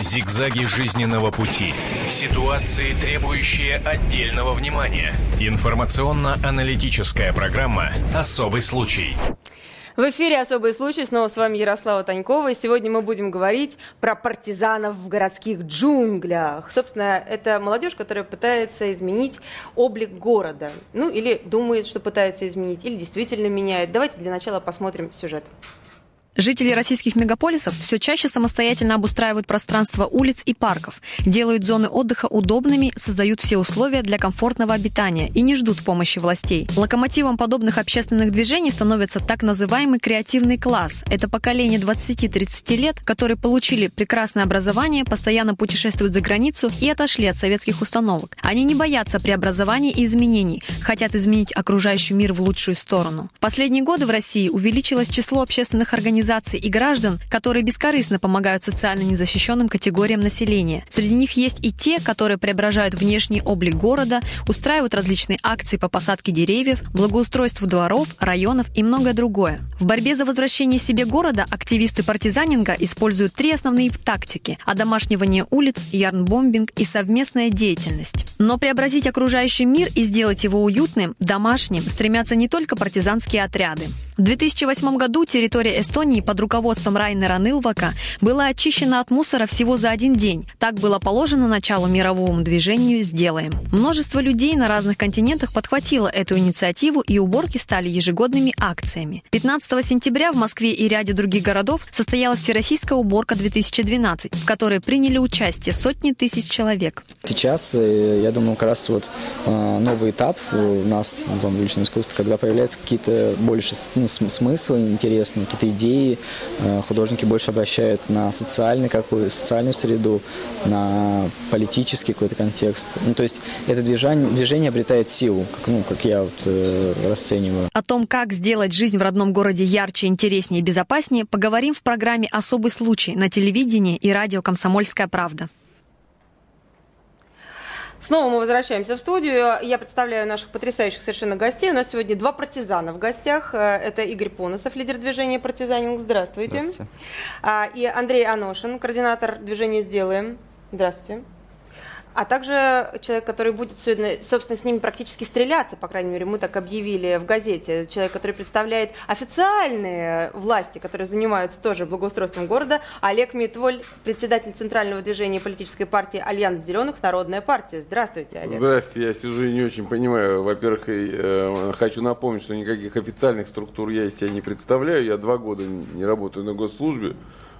Зигзаги жизненного пути. Ситуации, требующие отдельного внимания. Информационно-аналитическая программа «Особый случай». В эфире «Особый случай». Снова с вами Ярослава Танькова. И сегодня мы будем говорить про партизанов в городских джунглях. Собственно, это молодежь, которая пытается изменить облик города. Ну, или думает, что пытается изменить, или действительно меняет. Давайте для начала посмотрим сюжет. Жители российских мегаполисов все чаще самостоятельно обустраивают пространство улиц и парков, делают зоны отдыха удобными, создают все условия для комфортного обитания и не ждут помощи властей. Локомотивом подобных общественных движений становится так называемый креативный класс. Это поколение 20-30 лет, которые получили прекрасное образование, постоянно путешествуют за границу и отошли от советских установок. Они не боятся преобразований и изменений, хотят изменить окружающий мир в лучшую сторону. В последние годы в России увеличилось число общественных организаций, организаций и граждан, которые бескорыстно помогают социально незащищенным категориям населения. Среди них есть и те, которые преображают внешний облик города, устраивают различные акции по посадке деревьев, благоустройству дворов, районов и многое другое. В борьбе за возвращение себе города активисты партизанинга используют три основные тактики – одомашнивание улиц, ярнбомбинг и совместная деятельность. Но преобразить окружающий мир и сделать его уютным, домашним стремятся не только партизанские отряды. В 2008 году территория Эстонии под руководством Райнера Нылвака была очищена от мусора всего за один день. Так было положено начало мировому движению «Сделаем». Множество людей на разных континентах подхватило эту инициативу, и уборки стали ежегодными акциями. 15 сентября в Москве и ряде других городов состоялась Всероссийская уборка 2012, в которой приняли участие сотни тысяч человек. Сейчас, э, я думаю, как раз вот э, новый этап у нас в Доме уличного искусства, когда появляются какие-то больше ну, смыслы интересные, какие-то идеи. Э, художники больше обращают на социальный, какую, социальную среду, на политический какой-то контекст. Ну, то есть это движение, движение обретает силу, как, ну, как я вот, э, расцениваю. О том, как сделать жизнь в родном городе ярче, интереснее и безопаснее, поговорим в программе «Особый случай» на телевидении и радио «Комсомольская правда». Снова мы возвращаемся в студию. Я представляю наших потрясающих совершенно гостей. У нас сегодня два партизана в гостях. Э, это Игорь Поносов, лидер движения «Партизанинг». Здравствуйте. Здравствуйте. А, и Андрей Аношин, координатор движения «Сделаем». Здравствуйте а также человек, который будет, собственно, с ними практически стреляться, по крайней мере, мы так объявили в газете, человек, который представляет официальные власти, которые занимаются тоже благоустройством города, Олег Митволь, председатель Центрального движения политической партии «Альянс зеленых. Народная партия». Здравствуйте, Олег. Здравствуйте, я сижу и не очень понимаю. Во-первых, э, хочу напомнить, что никаких официальных структур я из себя не представляю, я два года не работаю на госслужбе.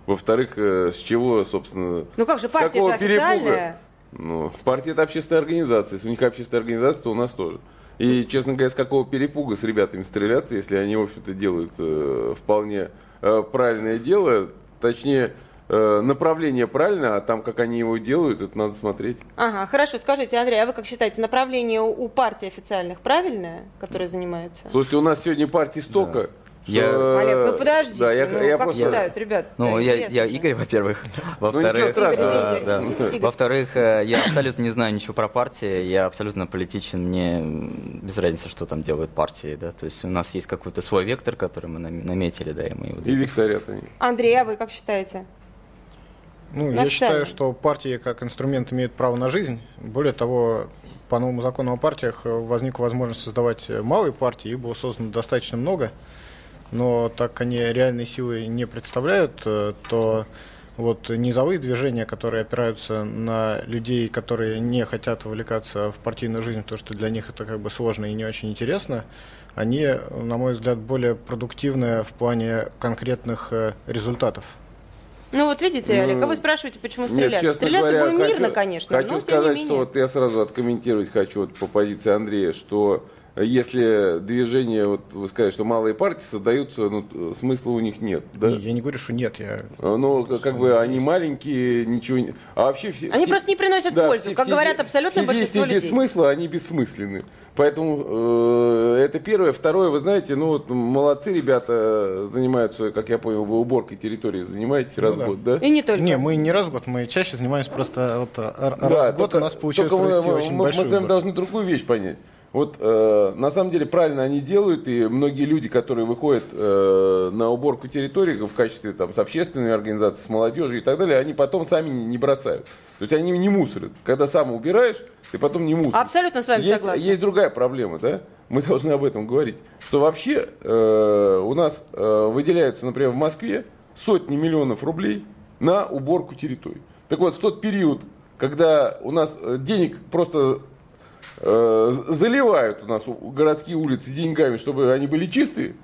Во-вторых, э, с чего, собственно... Ну как же, партия же официальная. Перепуга? Ну, партия это общественная организация. Если у них общественная организация, то у нас тоже. И, честно говоря, с какого перепуга с ребятами стреляться, если они, в общем-то, делают э, вполне э, правильное дело, точнее, э, направление правильное, а там, как они его делают, это надо смотреть. Ага, хорошо. Скажите, Андрей, а вы как считаете, направление у, у партий официальных правильное, которые занимаются? Слушайте, у нас сегодня партий столько. Да я... Олег, ну подождите, да, я, ну, я как просто... считают, ребят? Ну, да, я, я Игорь, во-первых. Ну, Во-вторых, ну, э, да. Во-вторых, э, я абсолютно не знаю ничего про партии, я абсолютно политичен, мне без разницы, что там делают партии, да, то есть у нас есть какой-то свой вектор, который мы наметили, да, и мы его... И викторят они. Андрей, а вы как считаете? Ну, я считаю, что партии как инструмент имеют право на жизнь. Более того, по новому закону о партиях возникла возможность создавать малые партии, их было создано достаточно много но так они реальной силы не представляют, э, то вот низовые движения, которые опираются на людей, которые не хотят вовлекаться в партийную жизнь, потому что для них это как бы сложно и не очень интересно, они, на мой взгляд, более продуктивны в плане конкретных э, результатов. Ну вот видите, ну, Олег, а вы спрашиваете, почему стрелять? Нет, Стреляться говоря, будем мирно, конечно. Хочу но, сказать, что вот я сразу откомментировать хочу вот по позиции Андрея, что если движение, вот вы сказали, что малые партии создаются, ну, смысла у них нет. Да? Не, я не говорю, что нет. Я... Ну, как бы они маленькие, ничего не... А вообще все... Они все, просто не приносят да, пользу, все, как все, говорят абсолютно все большинство людей. без смысла, они бессмысленны. Поэтому э, это первое. Второе, вы знаете, ну вот молодцы ребята, занимаются, как я понял, вы уборкой территории занимаетесь ну, раз да. в год, да? И не только. Не, мы не раз в год, мы чаще занимаемся просто вот, раз да, в год только, у нас получается мы, очень мы, большой Мы вами должны другую вещь понять Вот э, на самом деле правильно они делают, и многие люди, которые выходят э, на уборку территории в качестве там, с общественной организацией, с молодежью и так далее, они потом сами не, бросают. То есть они не мусорят. Когда сам убираешь, ты потом не мусоришь. Абсолютно с вами есть, согласна. Есть другая проблема, да? Мы должны об этом говорить. Что вообще э, у нас э, выделяются, например, в Москве сотни миллионов рублей на уборку территорий. Так вот, в тот период, когда у нас э, денег просто заливают у нас городские улицы деньгами, чтобы они были чистые.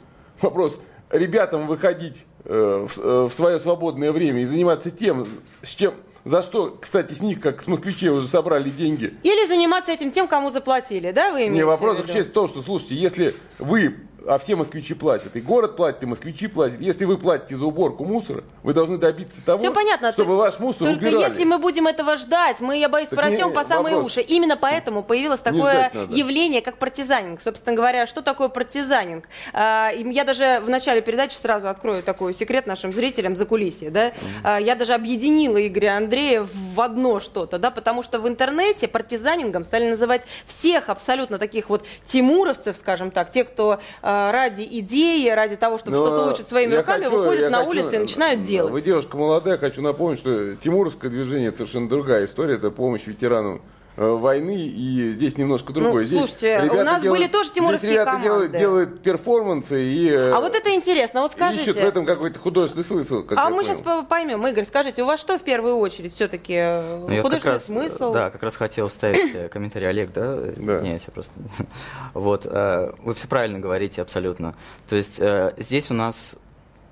Вопрос, ребятам выходить э, в, э, в свое свободное время и заниматься тем, с чем, за что, кстати, с них, как с москвичей, уже собрали деньги. Или заниматься этим тем, кому заплатили, да, вы имеете Не, вопрос заключается в том, что, слушайте, если вы а все москвичи платят. И город платит, и москвичи платят. Если вы платите за уборку мусора, вы должны добиться того, Все понятно, чтобы только, ваш мусор только убирали. если мы будем этого ждать, мы, я боюсь, Так порастем не, по самые вопрос. уши. Именно поэтому появилось такое явление, как партизанинг. Собственно говоря, что такое партизанинг? А, Я даже в начале передачи сразу открою такой секрет нашим зрителям за кулисье. Да? А, Я даже объединила Игоря Андрея в одно что-то, да, потому что в интернете партизанингом стали называть всех абсолютно таких вот тимуровцев, скажем так, те, кто а, ради идеи, ради того, чтобы Но что-то улучшить своими я руками, хочу- выходят на хочу- улицы и начинают да, делать. Вы девушка молодая, хочу напомнить, что Тимуровское движение это совершенно другая история. Это помощь ветеранам э, войны, и здесь немножко другое. здесь Ну, слушайте, у нас были тоже тимуровские здесь ребята делают, команды. делают перформансы и э, А вот это интересно, вот скажите. ищут в этом какой-то художественный смысл. как А мы понял. сейчас поймем. Игорь, скажите, у вас что в первую очередь все-таки Ну, я вот художественный раз, смысл? Да, как раз хотел вставить э, комментарий Олег, да? Да. Извиняюсь, я просто. Вот, э, вы все правильно говорите абсолютно. То есть э, здесь у нас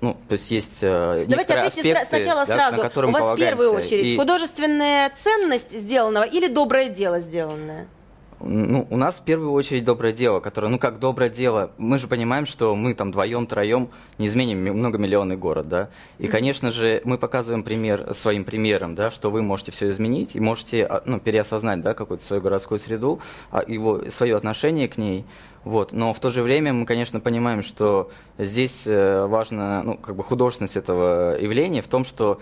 ну, то есть есть э, Давайте ответьте аспекты, сначала да, сразу. на У вас в первую очередь И, художественная ценность сделанного или доброе дело сделанное? Ну, у нас в первую очередь доброе дело, которое, ну как доброе дело, мы же понимаем, что мы там вдвоем, троем не изменим ми- многомиллионный город, да. И, конечно же, мы показываем пример своим примером, да, что вы можете все изменить и можете а, ну, переосознать, да, какую-то свою городскую среду, а, его, свое отношение к ней. Вот. Но в то же время мы, конечно, понимаем, что здесь э, важно, ну, как бы художественность этого явления в том, что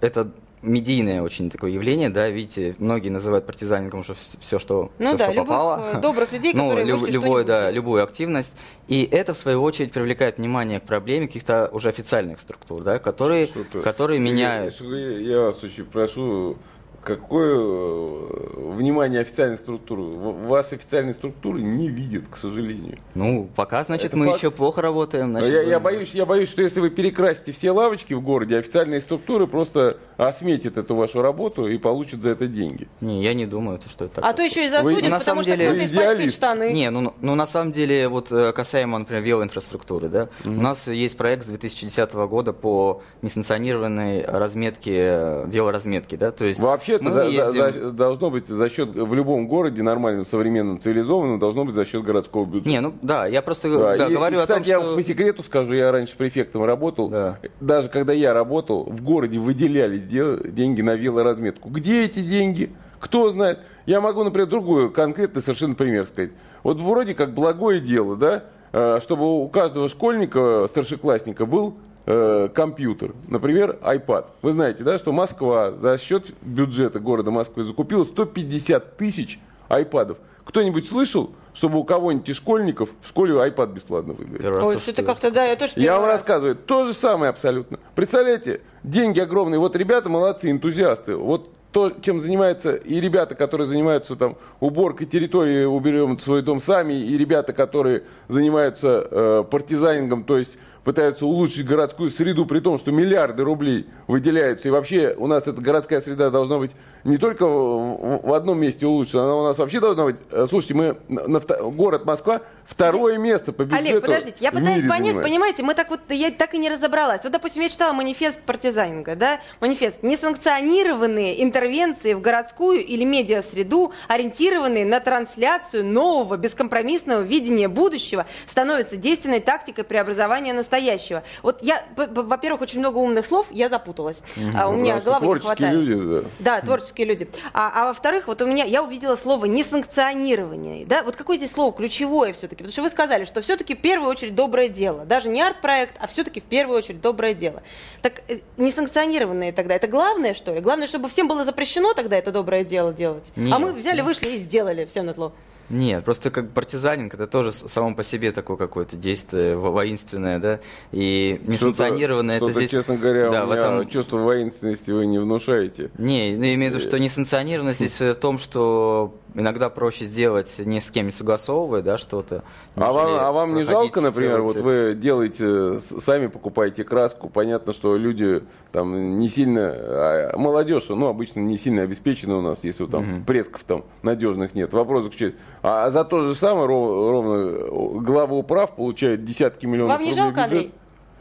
это медийное очень такое явление, да, видите, многие называют партизанингом уже все, что, Ну всё, да, что любых, попало. э, добрых людей, ну, которые люб- вышли любой, да, любую активность. И это, в свою очередь, привлекает внимание к проблеме каких-то уже официальных структур, да, которые, которые Я- меняют. Я, я вас очень прошу, какое э, внимание официальной структуры? Вас официальные структуры не видят, к сожалению. Ну, пока, значит, Это мы факт. еще плохо работаем. значит, я, я боюсь, я боюсь, что если вы перекрасите все лавочки в городе, официальные структуры просто осметят эту вашу работу и получат за это деньги. Не, я не думаю, что это так. А то еще и Вы- засудят, на потому самом что деле- кто-то испачкает штаны. Не, ну, ну на самом деле, вот э, касаемо, например, велоинфраструктуры, да, у нас есть проект с 2010 года по несанкционированной разметке, э, велоразметки, да, то есть Вообще-то за- за- должно быть за счет в любом городе нормальном, современном, цивилизованном должно быть за счет городского бюджета. Не, ну да, я просто Да, да, и- говорю и, о том, кстати, я что... по секрету скажу, я раньше префектом работал. Да. Даже когда я работал, в городе выделялись де- деньги на велоразметку. Где эти деньги? Кто знает? Я могу, например, другой конкретный совершенно пример сказать. Вот вроде как благое дело, да, э, чтобы у каждого школьника, старшеклассника был э, компьютер, например, iPad. Вы знаете, да, что Москва за счет бюджета города Москвы закупила 150 тысяч айпадов. Кто-нибудь слышал, чтобы у кого-нибудь из школьников в школе iPad бесплатно выдали? Ой, что-то что- как-то, да, я тоже Я вам раз. рассказываю, то же самое абсолютно. Представляете, деньги огромные. Вот ребята молодцы, энтузиасты. Вот то, чем занимаются и ребята, которые занимаются там уборкой территории, уберем свой дом сами, и ребята, которые занимаются э, партизанингом, то есть пытаются улучшить городскую среду, при том, что миллиарды рублей выделяются. И вообще у нас эта городская среда должна быть не только в, одном месте улучшена, она у нас вообще должна быть... э, Слушайте, мы на, на город Москва второе место по бюджету Олег, подождите, я пытаюсь понять, занимает. понимаете, мы так вот, я так и не разобралась. Вот, допустим, я читала манифест партизанинга, да, манифест. Несанкционированные интервенции в городскую или медиасреду, ориентированные на трансляцию нового бескомпромиссного видения будущего, становятся действенной тактикой преобразования настоящего. Вот я, во-первых, очень много умных слов, я запуталась. А, у меня головы не хватает. люди, да. Да, творческие люди. А, а во-вторых, вот у меня, я увидела слово несанкционирование. Да? Вот какое здесь слово ключевое все-таки? Потому что вы сказали, что все-таки в первую очередь доброе дело. Даже не арт-проект, а все-таки в первую очередь доброе дело. Так э, несанкционированные тогда, это главное, что ли? Главное, чтобы всем было запрещено тогда это доброе дело делать? А Нет. мы взяли, вышли и сделали все на зло. Нет, просто как партизанинг, это тоже само по себе такое какое-то действие воинственное, да, и несанкционированное. это здесь... честно говоря, да, меня этом... чувство воинственности вы не внушаете. Не, ну, я имею в виду, что несанкционированность здесь в том, что иногда проще сделать ни с кем не согласовывая, да, что-то. А вам, а вам не жалко, например, вот вы делаете, сами покупаете краску, понятно, что люди там не сильно, а молодежь, ну, обычно не сильно обеспечена у нас, если там угу. предков там надежных нет. Вопрос заключается, а за то же самое ровно, главы управ получают десятки миллионов Вам не жалко, Андрей?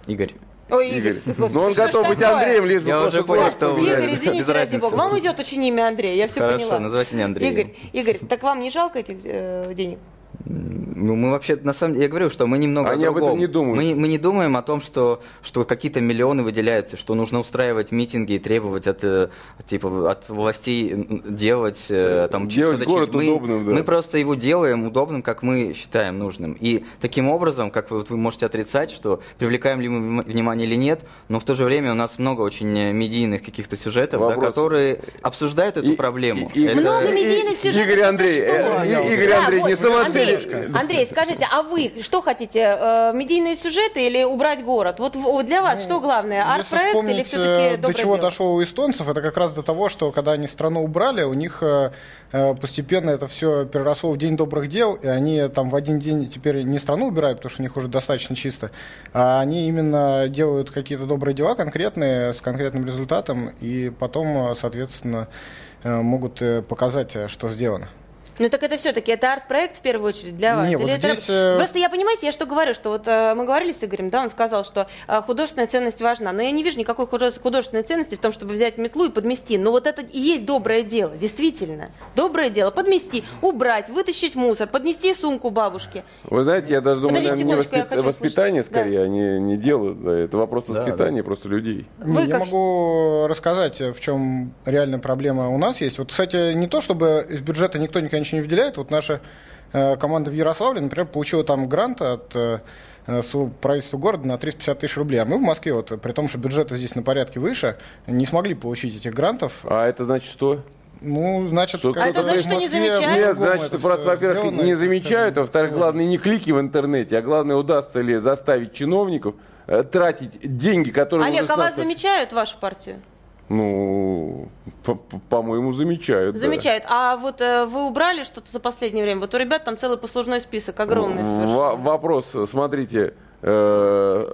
Игорь. Ой, Игорь. Господи, Но он готов быть такое? Андреем, лишь бы Я уже понял, что Игорь, извините, ради бога. Вам идет очень имя Андрей, я все Хорошо, поняла. Хорошо, называйте меня Андрей. Игорь, Игорь, так вам не жалко этих э, денег? Ну, мы вообще, на самом деле, я говорю, что мы немного Они о другом. об этом не думают. Мы, мы не думаем о том, что, что какие-то миллионы выделяются, что нужно устраивать митинги и требовать от, э, типа, от властей делать э, там делать что-то. город мы, удобным, да. мы просто его делаем удобным, как мы считаем нужным. И таким образом, как вы, вот вы можете отрицать, что привлекаем ли мы внимание или нет, но в то же время у нас много очень медийных каких-то сюжетов, да, которые обсуждают эту и, проблему. И, и, Это... Много медийных сюжетов. Игорь Андрей, э, Игорь Андрей, не вот, самоцель. Андрей, скажите, а вы что хотите, э, медийные сюжеты или убрать город? Вот для вас ну, что главное, арт-проект или все-таки до чего дело? дошло у эстонцев, это как раз до того, что когда они страну убрали, у них э, э, постепенно это все переросло в День добрых дел, и они там в один день теперь не страну убирают, потому что у них уже достаточно чисто, а они именно делают какие-то добрые дела конкретные, с конкретным результатом, и потом, соответственно, могут показать, что сделано. Ну так это все-таки, это арт-проект в первую очередь для вас? Не, Или вот это... здесь... Э, Просто я, понимаете, я что говорю, что вот э, мы говорили с Игорем, да, он сказал, что э, художественная ценность важна, но я не вижу никакой художественной ценности в том, чтобы взять метлу и подмести. Но вот это и есть доброе дело, действительно. Доброе дело, подмести, убрать, вытащить мусор, поднести сумку бабушке. Вы знаете, я даже думаю, Подождите, не воспит... воспитание услышать. скорее, да. они не делают, да, это вопрос воспитания да, да. просто людей. Вы я как... могу рассказать, в чем реальная проблема у нас есть. Вот, кстати, не то, чтобы из бюджета никто никогда ничего не выделяет, вот наша э, команда в Ярославле, например, получила там грант от э, правительства города на 350 тысяч рублей. А мы в Москве, вот, при том, что бюджеты здесь на порядке выше, не смогли получить этих грантов. А это значит что? Ну, значит, что а это значит, что не замечают? Нет, значит, просто, во-первых, не замечают, а во-вторых, главное, не клики в интернете, а главное, удастся ли заставить чиновников э, тратить деньги, которые... Олег, а вас замечают вашу партию? Ну, по-моему, замечают. Замечают. Да. А вот э, вы убрали что-то за последнее время? Вот у ребят там целый послужной список огромный совершенно. Вопрос, смотрите, э,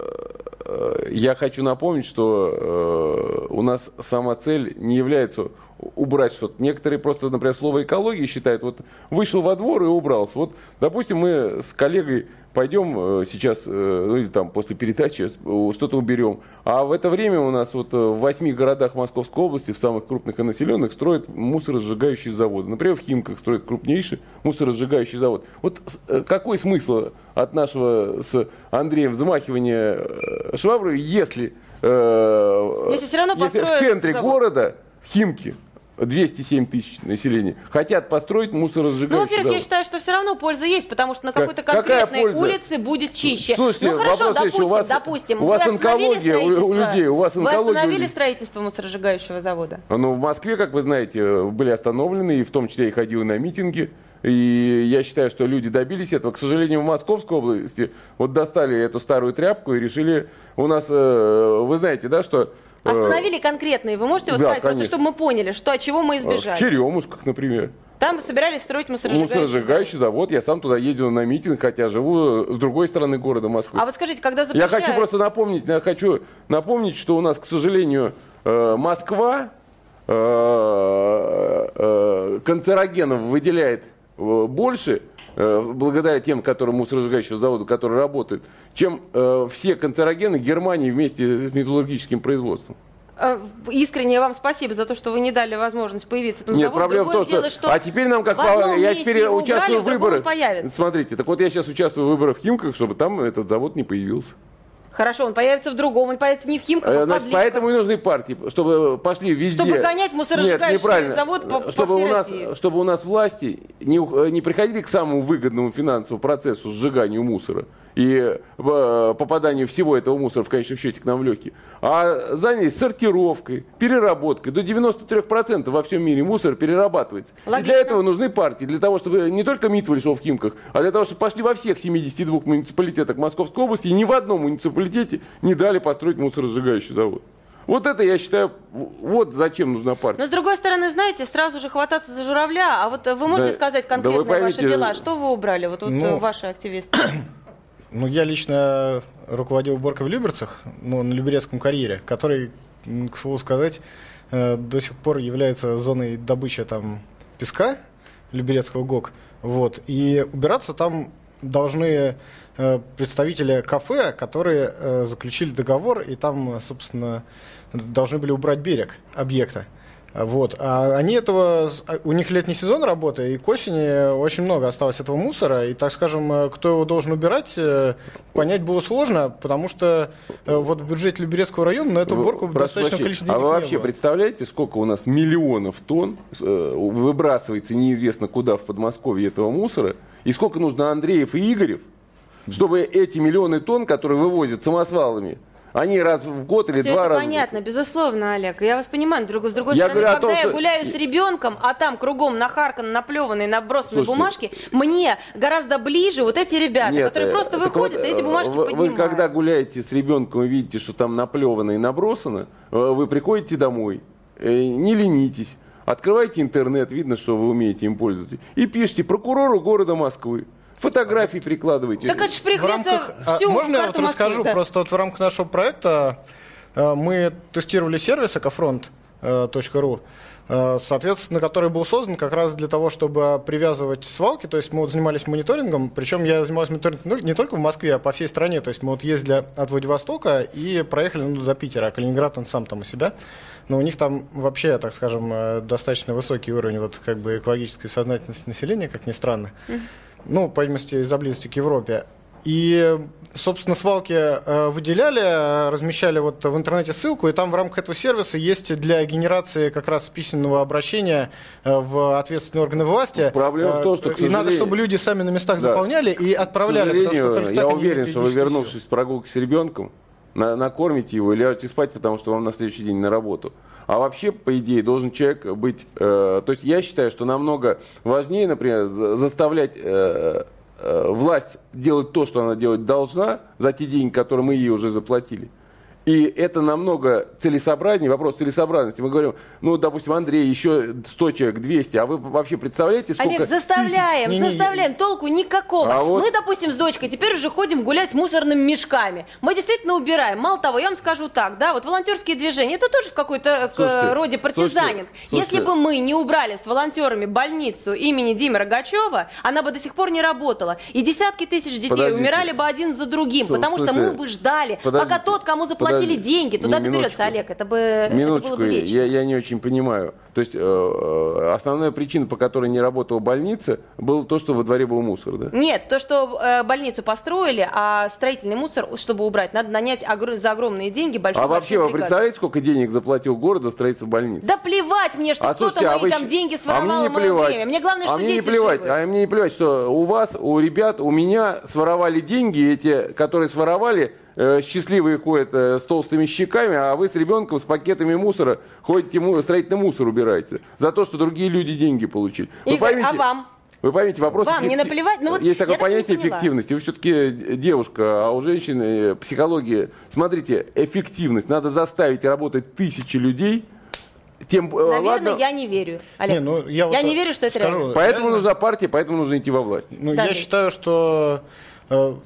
э, я хочу напомнить, что э, у нас сама цель не является убрать что-то. Некоторые просто, например, слово экология считают, вот вышел во двор и убрался. Вот, допустим, мы с коллегой пойдем э, сейчас, э, ну или там после передачи что-то уберем. А в это время у нас вот э, в восьми городах Московской области, в самых крупных и населенных, строят мусоросжигающие заводы. Например, в Химках строят крупнейший мусоросжигающий завод. Вот какой смысл от нашего с Андреем взмахивания швабры, если, если, все равно если в центре завод. города Химки 207 тысяч населения, хотят построить мусоросжигающий Ну, во-первых, завод. я считаю, что все равно польза есть, потому что на какой-то конкретной улице будет чище. Слушайте, ну, хорошо, допустим, у вас, допустим. У вас онкология у, у людей, у вас онкология. Вы остановили строительство мусоросжигающего завода? Ну, в Москве, как вы знаете, были остановлены, и в том числе и ходил на митинги. И я считаю, что люди добились этого. К сожалению, в Московской области вот достали эту старую тряпку и решили... У нас, э, вы знаете, да, что Остановили конкретные. Вы можете вот да, сказать, конечно. просто чтобы мы поняли, что, от чего мы избежали? В Черемушках, например. Там собирались строить мусоросжигающий, мусоросжигающий завод. завод. Я сам туда ездил на митинг, хотя живу с другой стороны города Москвы. А вот скажите, когда запрещают... Я хочу просто напомнить, я хочу напомнить, что у нас, к сожалению, э, Москва э, канцерогенов выделяет больше, благодаря тем, которым мусоросжигающего завода, который работает, чем э, все канцерогены Германии вместе с металлургическим производством. Э, искренне вам спасибо за то, что вы не дали возможность появиться этому Нет, заводу. проблема Другое в том, дело, что, что а теперь нам как по... я теперь участвую убрали, в выборах. Смотрите, так вот я сейчас участвую в выборах в Химках, чтобы там этот завод не появился. Хорошо, он появится в другом, он появится не в Химках, а в Значит, поэтому и нужны партии, чтобы пошли везде. Чтобы гонять мусоросжигающий завод по, чтобы по всей у нас, России. Чтобы у нас власти не, не приходили к самому выгодному финансовому процессу сжиганию мусора и э, попаданию всего этого мусора в конечном счете к нам в легкие, а занялись сортировкой, переработкой. До 93% во всем мире мусор перерабатывается. Логично. И для этого нужны партии, для того, чтобы не только МИД вышел в Химках, а для того, чтобы пошли во всех 72 муниципалитетах Московской области, и ни в одном муниципалитете не дали построить мусоросжигающий завод. Вот это, я считаю, вот зачем нужна партия. Но с другой стороны, знаете, сразу же хвататься за журавля, а вот вы можете да, сказать конкретно да поймите, ваши дела? Что вы убрали, вот, вот ну, ваши активисты? Ну, я лично руководил уборкой в Люберцах, ну, на Люберецком карьере, который, к слову сказать, э, до сих пор является зоной добычи там песка Люберецкого ГОК. Вот. И убираться там должны э, представители кафе, которые э, заключили договор, и там, собственно, должны были убрать берег объекта. Вот. А они этого, у них летний сезон работы, и к осени очень много осталось этого мусора, и, так скажем, э, кто его должен убирать, э, понять было сложно, потому что э, вот в бюджете Люберецкого района на эту уборку достаточно количество денег А вы вообще представляете, сколько у нас миллионов тонн выбрасывается неизвестно куда в Подмосковье этого мусора, и сколько нужно Андреев и Игорев, чтобы эти миллионы тонн, которые вывозят самосвалами, они раз в год или Все два это раза. понятно, безусловно, Олег. Я вас понимаю. Друг, с другой я стороны, говорю когда том, я что... гуляю с ребенком, а там кругом нахарканы, наплеванные, Слушайте, бумажки, мне гораздо ближе вот эти ребята, нет, которые просто выходят вот, и эти бумажки вы, поднимают. Вы когда гуляете с ребенком и видите, что там наплевано и набросано, э, вы приходите домой, э, не ленитесь, открывайте интернет, видно, что вы умеете им пользоваться, и пишите прокурору города Москвы. Фотографии прикладывайте. Так это же приходится всю а, Можно я вот расскажу? Да. Просто вот в рамках нашего проекта э, мы тестировали сервис экофронт.ру, э, соответственно, который был создан как раз для того, чтобы привязывать свалки. То есть мы вот занимались мониторингом, причем я занимался мониторингом не только в Москве, а по всей стране. То есть мы вот ездили от Владивостока и проехали ну, до Питера, а Калининград он сам там у себя. Но у них там вообще, так скажем, э, достаточно высокий уровень вот как бы экологической сознательности населения, как ни странно. Mm-hmm ну, по видимости, из-за близости к Европе. И, собственно, свалки э, выделяли, размещали вот в интернете ссылку, и там в рамках этого сервиса есть для генерации как раз письменного обращения э, в ответственные органы власти. Проблема в том, что, И надо, чтобы люди сами на местах да. заполняли и отправляли. К сожалению, я уверен, что вы, вернувшись с прогулки с ребенком, на, накормите его и ляжете спать, потому что вам на следующий день на работу. А вообще, по идее, должен человек быть... Э, то есть я считаю, что намного важнее, например, заставлять э, э, власть делать то, что она делать должна, за те деньги, которые мы ей уже заплатили. И это намного целесообразнее, вопрос целесообразности. Мы говорим, ну, допустим, Андрей, еще 100 человек, 200, а вы вообще представляете, сколько... Олег, заставляем, тысяч... заставляем, толку никакого. А вот... Мы, допустим, с дочкой теперь уже ходим гулять с мусорными мешками. Мы действительно убираем. Мало того, я вам скажу так, да, вот волонтерские движения, это тоже в какой-то э, роде партизанинг. Если бы мы не убрали с волонтерами больницу имени Димы Рогачева, она бы до сих пор не работала. И десятки тысяч детей Подождите. умирали бы один за другим, потому что мы бы ждали, Подождите. пока тот, кому заплатили платили деньги, туда не, доберется Олег, это бы, минуточку, это было бы вечно. Я, я не очень понимаю. То есть э, э, основная причина, по которой не работала больница, было то, что во дворе был мусор, да? Нет, то, что э, больницу построили, а строительный мусор, чтобы убрать, надо нанять огр- за огромные деньги большой А вообще, вы представляете, сколько денег заплатил город за строительство больницы? Да плевать мне, что а, кто-то мои а вы... там деньги своровал а мне не плевать. время. Мне главное, а что мне дети не плевать, живы. А мне не плевать, что у вас, у ребят, у меня своровали деньги, эти, которые своровали, счастливые ходят э, с толстыми щеками, а вы с ребенком с пакетами мусора ходите, строительный мусор убираете. За то, что другие люди деньги получили. Вы Игорь, поймите, а вам? Вы поймите, вопрос... Вам эффектив... не наплевать? Ну, вот Есть такое понятие эффективности. Вы все-таки девушка, а у женщины э, психология... Смотрите, эффективность. Надо заставить работать тысячи людей, тем, э, Наверное, ладно. я не верю. Олег. Не, ну, я, я вот не верю, что это скажу, реально. Поэтому реально... нужна партия, поэтому нужно идти во власть. Ну, да, я считаю, что э,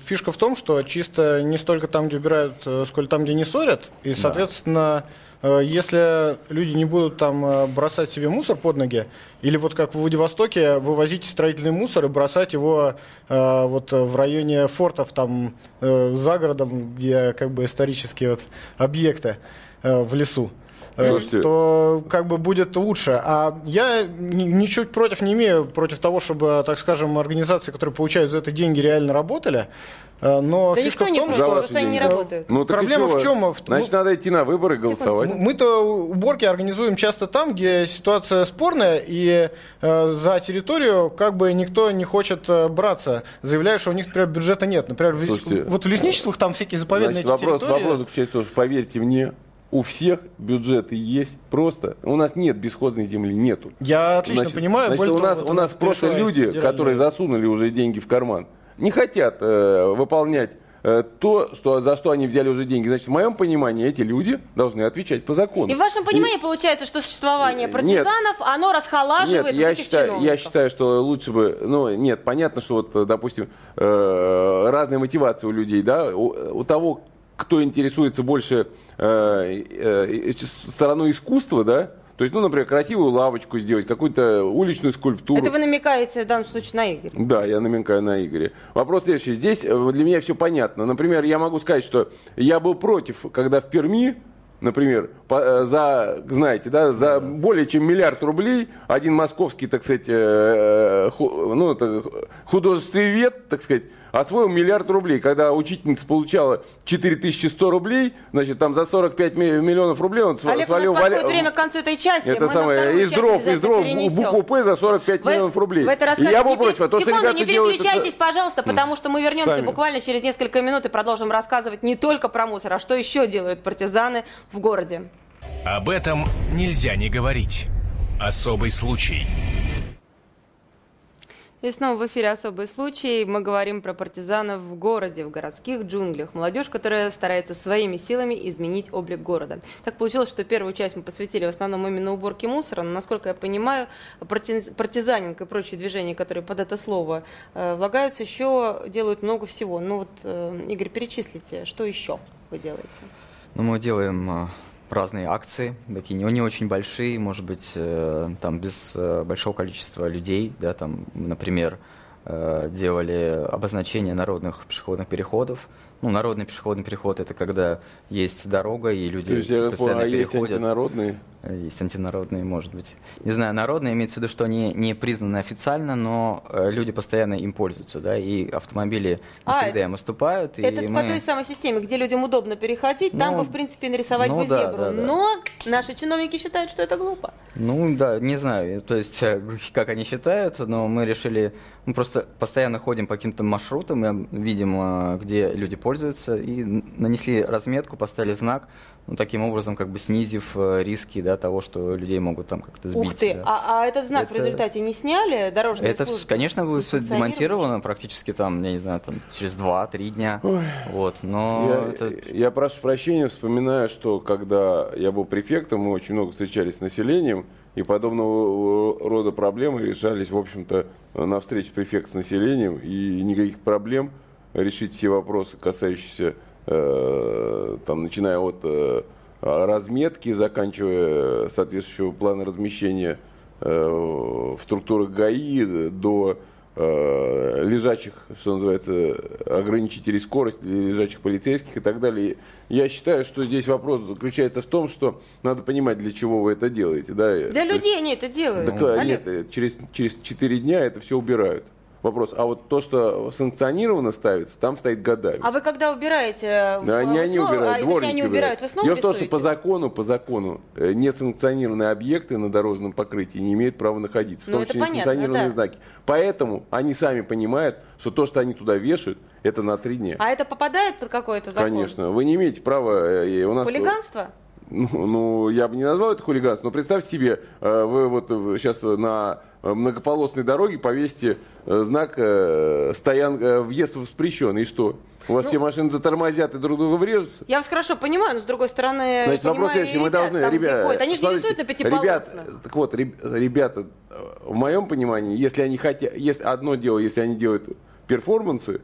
фишка в том, что чисто не столько там, где убирают, э, сколько там, где не ссорят. И, соответственно, да Э, если люди не будут там э, бросать себе мусор под ноги, или вот как в Владивостоке вывозить строительный мусор и бросать его э, вот в районе фортов там э, за городом, где как бы исторические вот объекты э, в лесу. Слушайте. то как бы будет лучше. А я ничуть против не имею, против того, чтобы, так скажем, организации, которые получают за это деньги, реально работали. Э, но да фишка никто в том, не что они не работают. Ну, Проблема в чем? В... Значит, надо идти на выборы и голосовать. Мы-то уборки организуем часто там, где ситуация спорная, и э, за территорию как бы никто не хочет э, браться, заявляя, что у них, например, бюджета нет. Например, Слушайте, вот в лесничествах там всякие заповедные значит, вопрос, территории. Вопрос заключается в поверьте мне, у всех бюджеты есть. Просто у нас нет бесхозной земли, нету. Я отлично значит, понимаю. Значит, у нас, у нас просто люди, которые засунули уже деньги в карман, не хотят э, выполнять э, то, что, за что они взяли уже деньги. Значит, в моем понимании эти люди должны отвечать по закону. И в вашем понимании и... получается, что существование партизанов, нет, оно расхолаживает нет, я вот считаю, я считаю, что лучше бы, ну, нет, понятно, что вот, допустим, э, разные мотивации у людей, да, у, у того, кто интересуется больше э, э, стороной искусства, да, то есть, ну, например, красивую лавочку сделать, какую-то уличную скульптуру. Это вы намекаете в данном случае на Игоря? Да, я намекаю на Игоря. Вопрос следующий. Здесь э, для меня все понятно. Например, я могу сказать, что я был против, когда в Перми например, по, э, за, знаете, да, за более чем миллиард рублей один московский, так сказать, э, ху, ну, это художественный так сказать, освоил миллиард рублей. Когда учительница получала 4100 рублей, значит, там за 45 миллионов рублей он Олег, свалил... Олег, валя... время к концу этой части. Это самое, из дров, из дров, букву П за 45 вы, миллионов рублей. Вы это и я был против. А то, Секунду, не переключайтесь, это... пожалуйста, потому что мы вернемся Сами. буквально через несколько минут и продолжим рассказывать не только про мусор, а что еще делают партизаны в городе. Об этом нельзя не говорить. Особый случай. И снова в эфире «Особый случай». Мы говорим про партизанов в городе, в городских джунглях. Молодежь, которая старается своими силами изменить облик города. Так получилось, что первую часть мы посвятили в основном именно уборке мусора. Но, насколько я понимаю, партизанинг и прочие движения, которые под это слово э, влагаются, еще делают много всего. Ну вот, э, Игорь, перечислите, что еще вы делаете? Ну, мы делаем э, разные акции, такие не, не очень большие, может быть, э, там без э, большого количества людей, да, там, например, э, делали обозначение народных пешеходных переходов, ну, народный пешеходный переход это когда есть дорога и люди То есть, постоянно понял, переходят. Есть антинародные? Есть антинародные, может быть. Не знаю, народные имеется в виду, что они не признаны официально, но э, люди постоянно им пользуются, да, и автомобили не а, всегда им уступают. Это и мы... по той самой системе, где людям удобно переходить, ну, там бы, в принципе, нарисовать ну, бы да, зебру. Да, да. Но наши чиновники считают, что это глупо. Ну, да, не знаю, то есть, э, как они считают, но мы решили, мы просто постоянно ходим по каким-то маршрутам, и видим, э, где люди пользуются, и нанесли разметку, поставили знак, ну, таким образом, как бы снизив риски, да, того, что людей могут там как-то сбить. Ух ты, да. а, а этот знак это... в результате не сняли дорожные Это, службы? конечно, будет все демонтировано практически там, я не знаю, там через 2-3 дня. Ой. Вот, но я, это... я прошу прощения, вспоминаю, что когда я был префектом, мы очень много встречались с населением, и подобного рода проблемы решались, в общем-то, на встрече префект с населением, и никаких проблем решить все вопросы, касающиеся, э, там, начиная от э, разметки, заканчивая соответствующего плана размещения э, в структурах ГАИ до э, лежачих, что называется, ограничителей скорости, лежачих полицейских и так далее. Я считаю, что здесь вопрос заключается в том, что надо понимать, для чего вы это делаете. Да? Для людей они это делают. Так, нет, через, через 4 дня это все убирают вопрос. А вот то, что санкционированно ставится, там стоит годами. А вы когда убираете? Да, они, они снова, убирают, а, дворники они убирают. Вы снова Дело в том, что по закону, по закону э, несанкционированные объекты на дорожном покрытии не имеют права находиться, в ну, том числе несанкционированные да. знаки. Поэтому они сами понимают, что то, что они туда вешают, это на три дня. А это попадает под какой-то закон? Конечно. Вы не имеете права... Э, у нас Хулиганство? Ну, ну, я бы не назвал это хулиганством, но представьте себе, э, вы вот сейчас на многополосной дороге повесите э, знак э, стоян, въезд воспрещен, и что? У вас ну, все машины затормозят и друг друга врежутся? Я вас хорошо понимаю, но с другой стороны, Значит, вопрос следующий, мы должны, там, ребята, они же не рисуют на пятиполосных. Ребят, так вот, ребята, в моем понимании, если они хотят, если одно дело, если они делают перформансы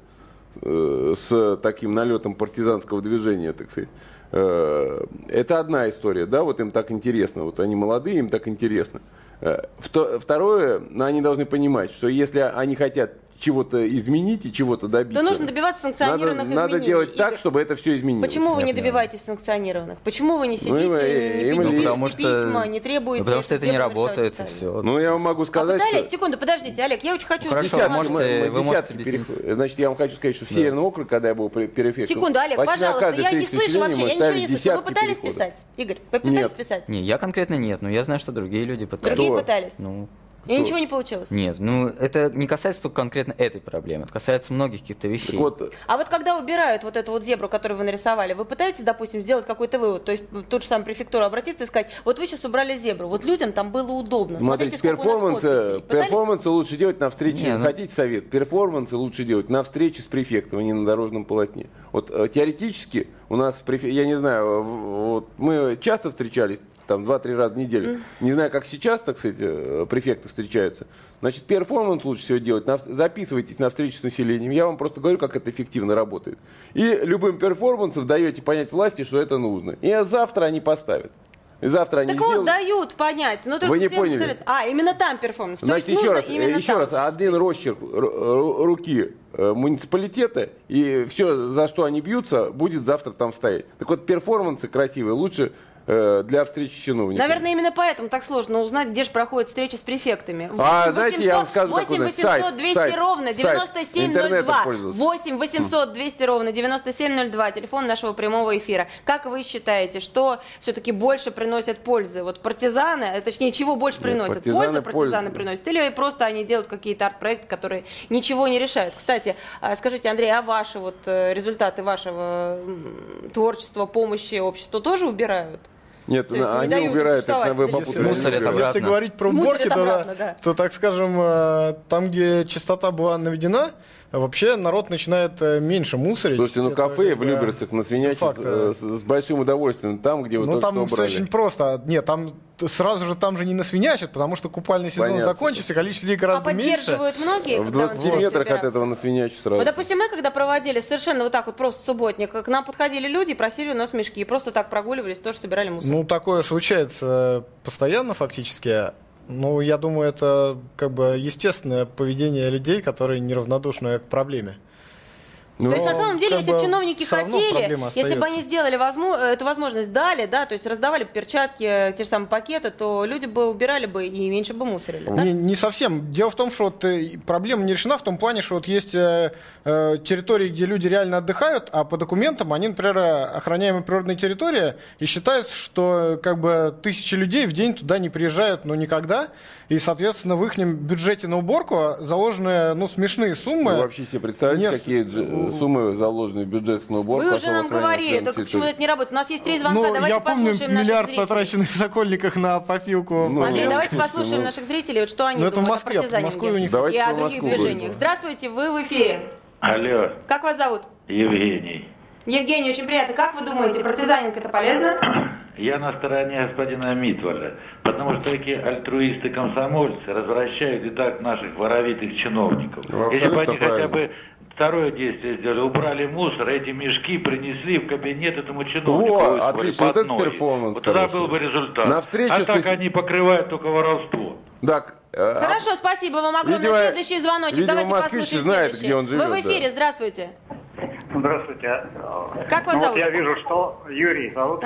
э, с таким налетом партизанского движения, так сказать, Э, это одна история, да, вот им так интересно, вот они молодые, им так интересно. Э, второе, они должны понимать, что если они хотят чего-то изменить и чего-то добиться. То нужно добиваться санкционированных надо, изменений. Надо делать Игорь, так, чтобы это все изменилось. Почему вы не добиваетесь санкционированных? Почему вы не сидите, Ну, и- не, и- не и- пишете потому что, письма, не требуете... ну, потому что это не работает и все. Ну, я вам могу А сказать, пытались? что... Секунду, подождите, Олег, я очень хочу... Хорошо, услышать а вашу- можете- мы вы можете десятки объяснить? перех- Значит, я вам хочу сказать, что в Северном округе, когда я был перефектом... Секунду, Олег, пожалуйста, я не слышу вообще, мы я ничего не слышу. Вы десятки пытались переходов. писать? Игорь, вы пытались Нет. писать? Не, я конкретно нет, но я знаю, что другие люди пытались. Другие пытались? Ну, И ничего не получилось? нет, ну это не касается только конкретно этой проблемы, это касается многих каких-то вещей. Так вот, А вот когда убирают вот эту вот зебру, которую вы нарисовали, вы пытаетесь, допустим, сделать какой-то вывод, то есть в ту же самую префектуру обратиться и сказать, вот вы сейчас убрали зебру, вот людям там было удобно, смотрите, Смотрите, сколько у нас перформансы, перформансы лучше делать на встрече. Не, ну- Хотите совет? Перформансы лучше делать на встрече с префектом, а не на дорожном полотне. Вот э, теоретически у нас, я не знаю, вот мы часто встречались, там два-три раза в неделю. Не знаю, как сейчас, так сказать, э, префекты встречаются. Значит, перформанс лучше всего делать. Записывайтесь на встречу с населением. Я вам просто говорю, как это эффективно работает. И любым перформансом даете понять власти, что это нужно. И завтра они поставят. И завтра они Так вот, сделают. дают понять. Ну, только Вы не поняли. совет- А, именно там перформанс. Значит, еще раз, именно еще там. раз, один росчерк ру- руки э, муниципалитета, и все, за что они бьются, будет завтра там стоять. Так вот, перформансы красивые лучше э, для встречи чиновников. Наверное, именно поэтому так сложно узнать, где же проходит встреча с префектами. А, знаете, я вам скажу, 8 какой 800 сайт, 200 сайт, ровно сайт. 9702. Интернетом пользоваться. 8 800 200 ровно 9702. Телефон нашего прямого эфира. Как вы считаете, что все-таки больше приносят пользы? Вот партизаны, э, точнее, чего больше приносят? партизаны Пользу партизаны пользу. приносят? Или просто они делают какие-то арт-проекты, которые ничего не решают? Кстати, а, скажите, Андрей, а ваши вот э, результаты вашего творчества, помощи обществу тоже убирают? Нет, есть не они дают убирают их на веб вот Если, Мусорят если- говорить про уборки, то, да. то, так скажем, э, там, где чистота была наведена, вообще народ начинает э, меньше мусорить. Слушайте, ну Это кафе как в Люберцах на свиняче факт, э, да. с, с большим удовольствием. Там, где вы Ну, там что все очень просто. Нет, там сразу же там же не насвинячат, потому что купальный сезон Понятно. закончится, количество людей А гораздо меньше. поддерживают многие? В когда вы 20 начинаете метрах от этого на свиняче сразу. Вот, допустим, мы когда проводили совершенно вот так вот просто субботник, к нам подходили люди, просили у нас мешки, и просто так прогуливались, тоже собирали мусор. Ну, такое случается постоянно фактически. Ну, я думаю, это как бы естественное поведение людей, которые неравнодушны к проблеме. Ну, то есть, на самом деле, как если бы чиновники хотели, если бы они сделали возможно, эту возможность дали, да, то есть раздавали бы перчатки, э, те же самые пакеты, то люди бы убирали бы и меньше бы мусорили. да? Не, не совсем. Дело в том, что вот, э, проблема не решена в том плане, что вот есть э, э, территории, где люди реально отдыхают, а по документам они, например, э, охраняемая природная территория, и считается, что э, как бы тысячи людей в день туда не приезжают, ну, никогда, и, соответственно, в их бюджете на уборку заложены, ну, смешные суммы. Вы вообще себе представляете, Не какие суммы заложены в бюджет на уборку? Вы уже нам говорили, только почему это не работает. У нас есть три звонка, Ну, давайте я помню послушаем наших миллиард зрителей. потраченных в Сокольниках на попилку. Ну, Андрей, Ну, давайте слушайте, послушаем ну- наших зрителей, вот что они Ну, это в думают Москве, о в партизанинге Москве у них- Давайте и про о других Москву движениях. говорим. Здравствуйте, вы в эфире. Алло, Как вас зовут? Евгений. Евгений, очень приятно. Как вы думаете, партизанинг это полезно? Я на стороне господина Митволя, потому что такие альтруисты-комсомольцы развращают и так наших воровитых чиновников. Ну, Если бы они хотя бы второе действие сделали, убрали мусор, эти мешки принесли в кабинет этому чиновнику. Во, выставили отлично, вот это одной. перформанс Вот тогда был бы результат. На встрече а с так они покрывают только воровство. Так, э, Хорошо, спасибо вам огромное. Видимо- Следующий звоночек. видимо, Давайте послушаем знают, следующий. где он живет, Вы в эфире, да. здравствуйте. Здравствуйте. Как вас Ну, зовут? Вот я вижу, что Юрий зовут.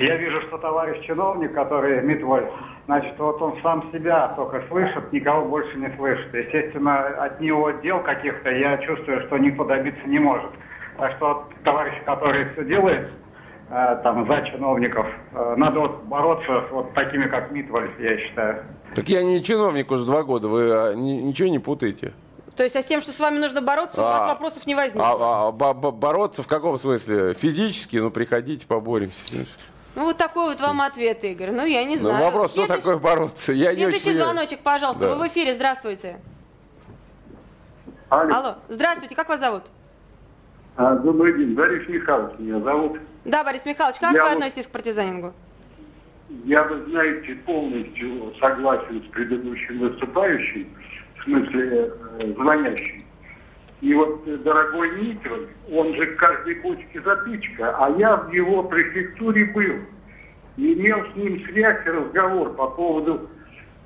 Я вижу, что товарищ чиновник, который Митволь, значит, вот он сам себя только слышит, никого больше не слышит. Естественно, от него дел каких-то я чувствую, что никто добиться не может. Так что товарищ, который все делает, э, там, за чиновников, э, надо вот бороться с вот такими, как Митволь, я считаю. так я не чиновник уже два года, вы а, ни- ничего не путаете. То есть, а с тем, что с вами нужно бороться, у вас А, вопросов не возникнет. А, а, бо- бороться в каком смысле? Физически? Ну, приходите, поборемся. Ну, вот такой вот вам ответ, Игорь. Ну, я не Ну, знаю. вопрос, что Следующий- такое бороться? Я не Следующий очень понимаю. звоночек, пожалуйста. Да. Вы в эфире, здравствуйте. Алло. Алло, здравствуйте, как вас зовут? А, Добрый день, Борис Михайлович меня зовут. Да, Борис Михайлович, как Я вы вот- относитесь к партизанингу? Я, вы знаете, полностью согласен с предыдущим выступающим, в смысле э, звонящим. И вот э, дорогой Митров, он же к каждой кучке затычка, а я в его префектуре был. И имел с ним связь и разговор по поводу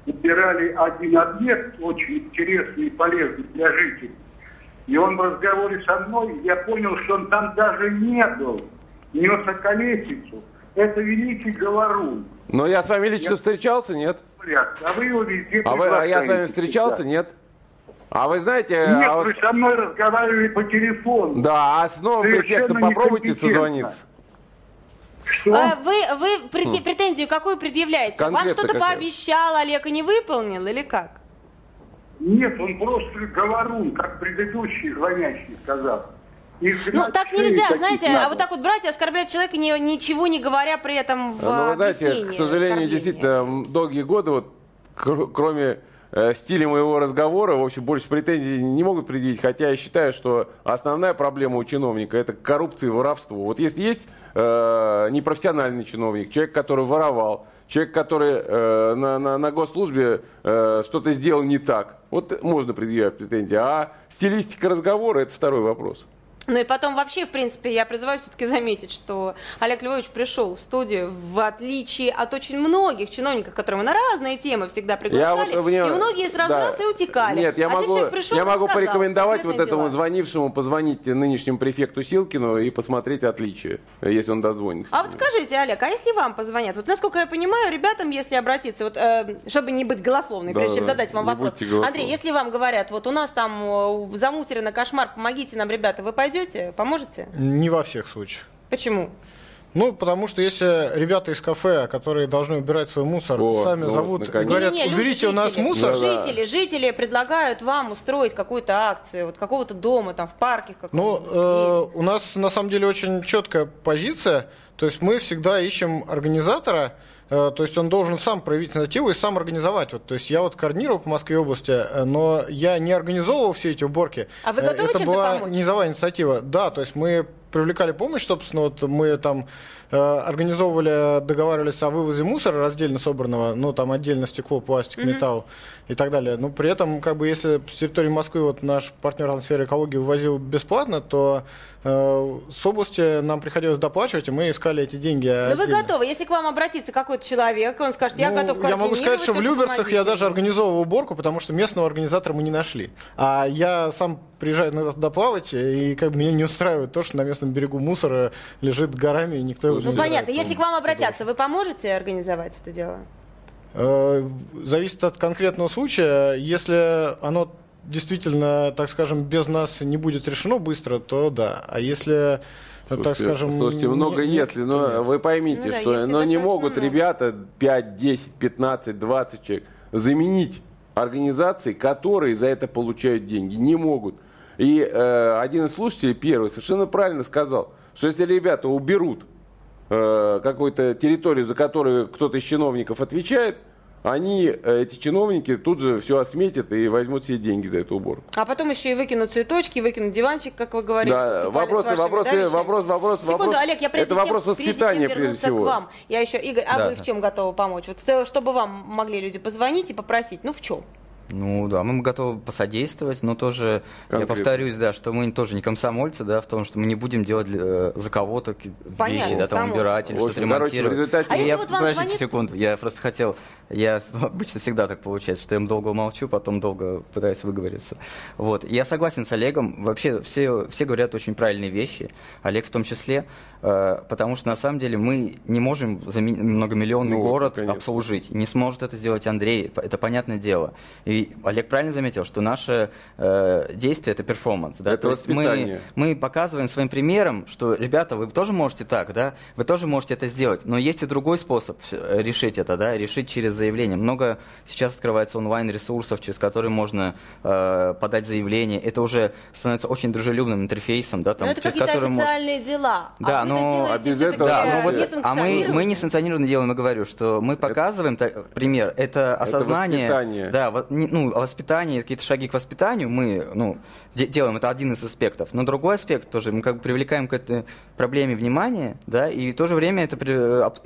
убирали один объект, очень интересный и полезный для жителей. И он в разговоре со мной, я понял, что он там даже не был, нес околесицу. Это великий говорун. Но я с вами лично я... встречался, нет? А вы его везде а, вы, а я с вами встречался, да. нет? А вы знаете... Нет, а вы со мной разговаривали по телефону. Да, а с новым префектом попробуйте созвониться. Что? А, вы вы хм. претензию какую предъявляете? Конкретно Вам что-то пообещал Олег и не выполнил или как? Нет, он просто говорун, как предыдущий звонящий сказал. Ну, так нельзя, знаете, надо. а вот так вот брать и оскорблять человека, не, ничего не говоря при этом в Ну, вы знаете, к сожалению, действительно, долгие годы, вот, кроме э, стиля моего разговора, в общем, больше претензий не могут предъявить, хотя я считаю, что основная проблема у чиновника – это коррупция и воровство. Вот если есть э, непрофессиональный чиновник, человек, который воровал, человек, который э, на, на, на госслужбе э, что-то сделал не так, вот можно предъявить претензии. А стилистика разговора – это второй вопрос. Ну и потом вообще, в принципе, я призываю все-таки заметить, что Олег Львович пришел в студию в отличие от очень многих чиновников, которые мы на разные темы всегда приглашали, вот, мне... и многие сразу да. раз и утекали. Нет, я а могу, пришел я могу сказал, порекомендовать вот этому дела. звонившему позвонить нынешнему префекту Силкину и посмотреть отличия, если он дозвонится. А вот скажите, Олег, а если вам позвонят? Вот насколько я понимаю, ребятам, если обратиться, вот, э, чтобы не быть голословной, да, прежде чем задать вам вопрос. Андрей, если вам говорят, вот у нас там э, замусорено кошмар, помогите нам, ребята, вы пойдете пойдете, поможете? Не во всех случаях. Почему? Ну, потому что если ребята из кафе, которые должны убирать свой мусор, О, сами ну, зовут и говорят, не, не, не, уберите люди, у нас мусор. Да, жители, жители предлагают вам устроить какую-то акцию, вот какого-то дома, там, в парке. Ну, э, у нас на самом деле очень четкая позиция. То есть мы всегда ищем организатора, то есть он должен сам проявить инициативу и сам организовать. Вот, то есть я вот координировал по Москве области, э, но я не организовывал все эти уборки. А вы готовы Это была помочь? низовая инициатива. Да, то есть мы привлекали помощь, собственно, вот мы там э, организовывали, договаривались о вывозе мусора раздельно собранного, ну там отдельно стекло, пластик, mm-hmm. металл и так далее. Но при этом, как бы, если с территории Москвы вот наш партнер на сфере экологии вывозил бесплатно, то э, с области нам приходилось доплачивать, и мы искали эти деньги. Но вы готовы, если к вам обратится какой-то человек, он скажет, я ну, готов Я могу сказать, что в Люберцах я даже организовывал уборку, потому что местного организатора мы не нашли. А я сам приезжаю туда плавать, и как бы меня не устраивает то, что на местном берегу мусора лежит горами, и никто его ну, не Ну, понятно. Если к вам обратятся, вы поможете организовать это дело? Э, зависит от конкретного случая. Если оно действительно, так скажем, без нас не будет решено быстро, то да. А если Слушайте, так скажем... Слушайте, много не, если, но нет. вы поймите, ну, да, что но не могут много. ребята 5, 10, 15, 20 человек заменить организации, которые за это получают деньги. Не могут. И э, один из слушателей, первый, совершенно правильно сказал, что если ребята уберут э, какую-то территорию, за которую кто-то из чиновников отвечает, они, э, эти чиновники, тут же все осметят и возьмут все деньги за эту уборку. А потом еще и выкинут цветочки, выкинут диванчик, как вы говорите. Да, вопросы, вопросы, да, вопрос, вопрос, Секунду, вопрос. Олег, я прежде это вопрос чем, воспитания, прежде, прежде всего. к вам. Я еще, Игорь, а да. вы в чем готовы помочь? Вот, э, чтобы вам могли люди позвонить и попросить, ну в чем? Ну да, мы готовы посодействовать, но тоже, Конкретно. я повторюсь, да, что мы тоже не комсомольцы, да, в том, что мы не будем делать э, за кого-то вещи, да, там убирать или что-то ремонтировать. А я, вот подождите звонит... секунду, я просто хотел, я обычно всегда так получается, что я долго молчу, потом долго пытаюсь выговориться. Вот, я согласен с Олегом, вообще все, все говорят очень правильные вещи, Олег в том числе, э, потому что на самом деле мы не можем многомиллионный ну, город конечно. обслужить, не сможет это сделать Андрей, это понятное дело. И Олег правильно заметил, что наше э, действие это перформанс. Да? Это То есть мы, мы показываем своим примером, что, ребята, вы тоже можете так, да, вы тоже можете это сделать. Но есть и другой способ э, решить это, да, решить через заявление. Много сейчас открывается онлайн-ресурсов, через которые можно э, подать заявление. Это уже становится очень дружелюбным интерфейсом, да, там, но это какие-то официальные может... дела. Да, а но а без этого, да, но вот, а мы мы не санкционированно делаем, я говорю, что мы показываем это, пример, это осознание, это да, вот, не, ну, воспитание, какие-то шаги к воспитанию мы ну, де- делаем, это один из аспектов. Но другой аспект тоже, мы как бы привлекаем к этой проблеме внимание, да, и в то же время это при,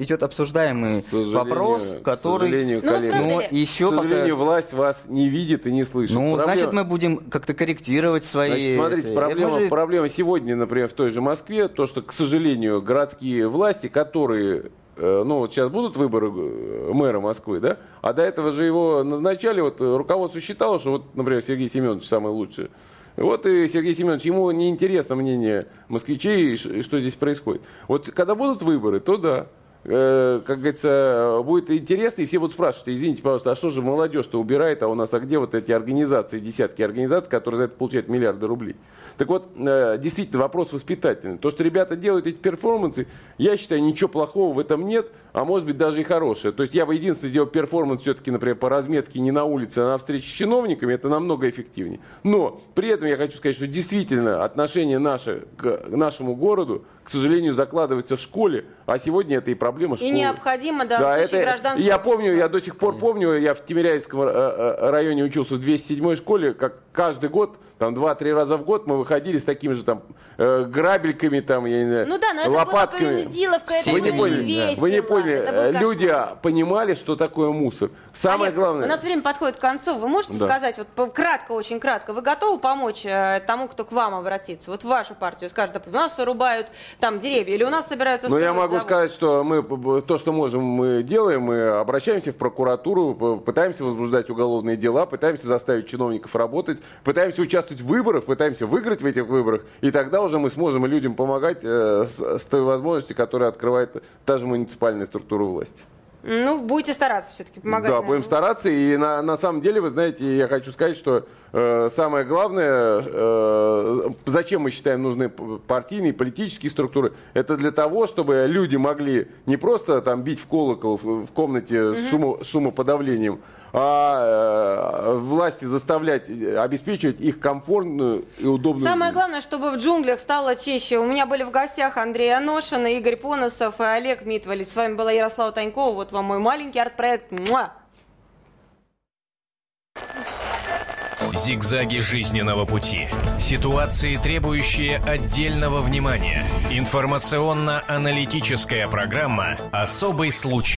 идет обсуждаемый вопрос, который... К сожалению, ну, коллеги, но еще к сожалению, пока... власть вас не видит и не слышит. Ну, проблема... значит, мы будем как-то корректировать свои... Значит, смотрите, эти... проблема, же... проблема сегодня, например, в той же Москве, то, что, к сожалению, городские власти, которые ну вот сейчас будут выборы э, мэра Москвы, да, а до этого же его назначали, вот руководство считало, что вот, например, Сергей Семенович самый лучший. Вот и Сергей Семенович, ему не интересно мнение москвичей, что здесь происходит. Вот когда будут выборы, то да. Э, как говорится, будет интересно, и все будут спрашивать, извините, пожалуйста, а что же молодежь-то убирает, а у нас, а где вот эти организации, десятки организаций, которые за это получают миллиарды рублей? Так вот, э, действительно, вопрос воспитательный. То, что ребята делают эти перформансы, я считаю, ничего плохого в этом нет, а может быть даже и хорошее. То есть я бы единственное сделал перформанс все-таки, например, по разметке не на улице, а на встрече с чиновниками, это намного эффективнее. Но при этом я хочу сказать, что действительно отношение наше к нашему городу, к сожалению, закладывается в школе, а сегодня это и проблема школы. И необходимо, да, да это, гражданского Я помню, я до сих пор помню, я в Тимиряевском э, э, районе учился в 207 школе, как каждый год, там два-три раза в год мы выходили с такими же там э, грабельками, там, я не знаю, ну да, но лопатками. Это было это вы не поняли, вы не поняли. Люди понимали, что такое мусор. Самое Олег, главное. У нас время подходит к концу. Вы можете да. сказать, вот кратко, очень кратко, вы готовы помочь э, тому, кто к вам обратится? Вот в вашу партию скажет, у нас рубают там деревья, или у нас собираются Ну, я могу завод. сказать, что мы то, что можем, мы делаем. Мы обращаемся в прокуратуру, пытаемся возбуждать уголовные дела, пытаемся заставить чиновников работать, пытаемся участвовать в выборах, пытаемся выиграть в этих выборах, и тогда уже мы сможем людям помогать э, с, с той возможностью, которая открывает та же муниципальная структура власти. Ну, будете стараться все-таки помогать. Да, будем стараться. И на, на самом деле, вы знаете, я хочу сказать, что э, самое главное, э, зачем мы считаем нужны партийные, политические структуры, это для того, чтобы люди могли не просто там бить в колокол в, в комнате угу. с шумо, шумоподавлением, а э, власти заставлять, обеспечивать их комфортную и удобную Самое жизнь. главное, чтобы в джунглях стало чище. У меня были в гостях Андрей Аношин, Игорь Поносов и Олег Митвалич. С вами была Ярослава Танькова. Вот вам мой маленький арт-проект. Муа! Зигзаги жизненного пути. Ситуации, требующие отдельного внимания. Информационно-аналитическая программа «Особый случай».